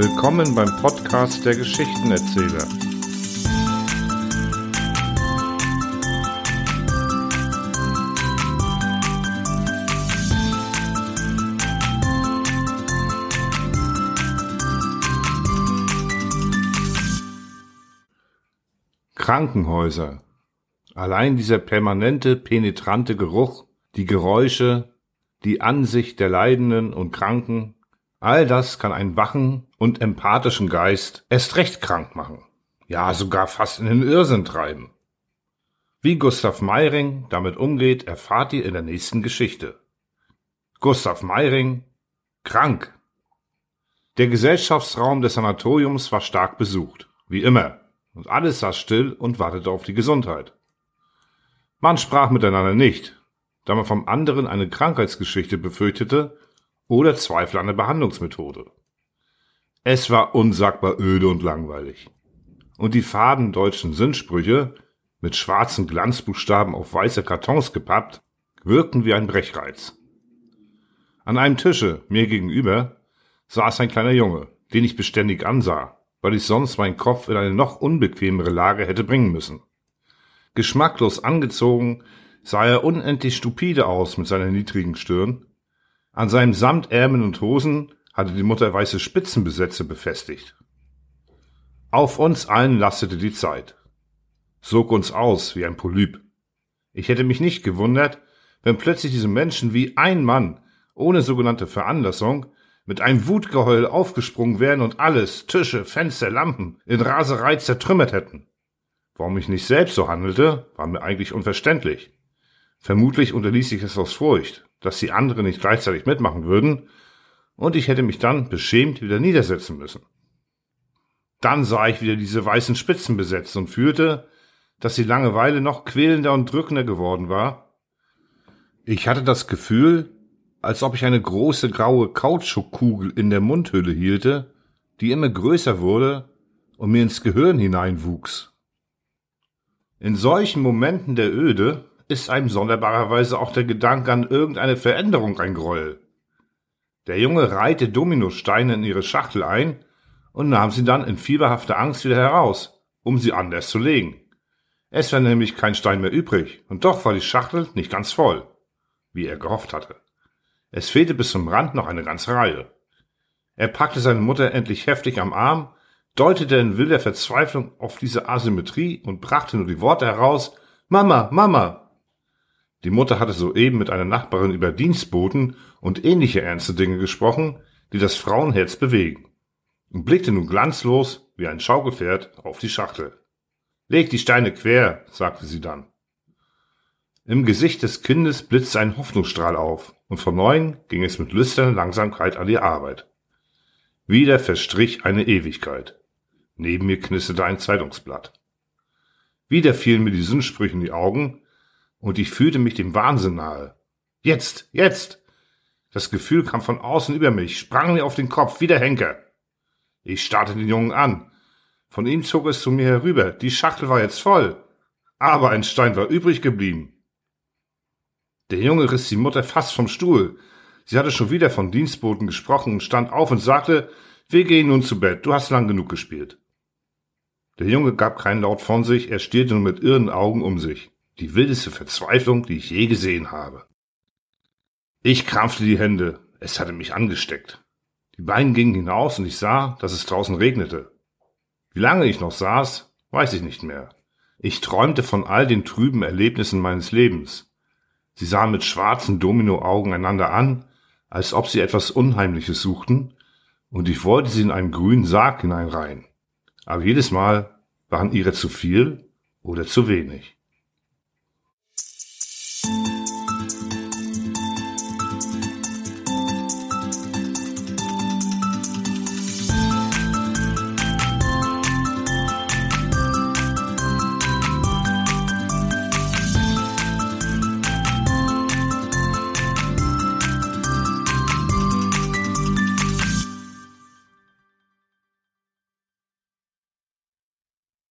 Willkommen beim Podcast der Geschichtenerzähler. Krankenhäuser. Allein dieser permanente, penetrante Geruch, die Geräusche, die Ansicht der Leidenden und Kranken, all das kann einen wachen und empathischen Geist erst recht krank machen. Ja, sogar fast in den Irrsinn treiben. Wie Gustav Meiring damit umgeht, erfahrt ihr in der nächsten Geschichte. Gustav Meiring, krank. Der Gesellschaftsraum des Sanatoriums war stark besucht, wie immer, und alles saß still und wartete auf die Gesundheit. Man sprach miteinander nicht, da man vom anderen eine Krankheitsgeschichte befürchtete oder Zweifel an der Behandlungsmethode. Es war unsagbar öde und langweilig. Und die faden deutschen Sinnsprüche, mit schwarzen Glanzbuchstaben auf weiße Kartons gepappt, wirkten wie ein Brechreiz. An einem Tische, mir gegenüber, saß ein kleiner Junge, den ich beständig ansah, weil ich sonst meinen Kopf in eine noch unbequemere Lage hätte bringen müssen. Geschmacklos angezogen sah er unendlich stupide aus mit seiner niedrigen Stirn. An seinem Samtärmeln und Hosen hatte die Mutter weiße Spitzenbesätze befestigt. Auf uns allen lastete die Zeit. Sog uns aus wie ein Polyp. Ich hätte mich nicht gewundert, wenn plötzlich diese Menschen wie ein Mann, ohne sogenannte Veranlassung, mit einem Wutgeheul aufgesprungen wären und alles, Tische, Fenster, Lampen, in Raserei zertrümmert hätten. Warum ich nicht selbst so handelte, war mir eigentlich unverständlich. Vermutlich unterließ ich es aus Furcht, dass die anderen nicht gleichzeitig mitmachen würden, und ich hätte mich dann beschämt wieder niedersetzen müssen. Dann sah ich wieder diese weißen Spitzen besetzt und fühlte, dass die Langeweile noch quälender und drückender geworden war. Ich hatte das Gefühl, als ob ich eine große graue Kautschukkugel in der Mundhülle hielte, die immer größer wurde und mir ins Gehirn hineinwuchs. In solchen Momenten der Öde ist einem sonderbarerweise auch der Gedanke an irgendeine Veränderung ein Gräuel. Der Junge reihte Dominosteine in ihre Schachtel ein und nahm sie dann in fieberhafter Angst wieder heraus, um sie anders zu legen. Es war nämlich kein Stein mehr übrig, und doch war die Schachtel nicht ganz voll, wie er gehofft hatte. Es fehlte bis zum Rand noch eine ganze Reihe. Er packte seine Mutter endlich heftig am Arm, deutete in wilder Verzweiflung auf diese Asymmetrie und brachte nur die Worte heraus Mama, Mama. Die Mutter hatte soeben mit einer Nachbarin über Dienstboten und ähnliche ernste Dinge gesprochen, die das Frauenherz bewegen, und blickte nun glanzlos wie ein Schaukelpferd auf die Schachtel. Leg die Steine quer, sagte sie dann. Im Gesicht des Kindes blitzte ein Hoffnungsstrahl auf, und von neuem ging es mit lüsterner Langsamkeit an die Arbeit. Wieder verstrich eine Ewigkeit. Neben mir knisterte ein Zeitungsblatt. Wieder fielen mir die Sinnsprüche in die Augen, und ich fühlte mich dem Wahnsinn nahe. Jetzt, jetzt! Das Gefühl kam von außen über mich, sprang mir auf den Kopf, wie der Henker. Ich starrte den Jungen an. Von ihm zog es zu mir herüber. Die Schachtel war jetzt voll. Aber ein Stein war übrig geblieben. Der Junge riss die Mutter fast vom Stuhl. Sie hatte schon wieder von Dienstboten gesprochen und stand auf und sagte, wir gehen nun zu Bett, du hast lang genug gespielt. Der Junge gab keinen Laut von sich, er stierte nur mit irren Augen um sich. Die wildeste Verzweiflung, die ich je gesehen habe. Ich krampfte die Hände, es hatte mich angesteckt. Die beiden gingen hinaus und ich sah, dass es draußen regnete. Wie lange ich noch saß, weiß ich nicht mehr. Ich träumte von all den trüben Erlebnissen meines Lebens. Sie sahen mit schwarzen Dominoaugen einander an, als ob sie etwas Unheimliches suchten, und ich wollte sie in einen grünen Sarg hineinreihen. Aber jedes Mal waren ihre zu viel oder zu wenig.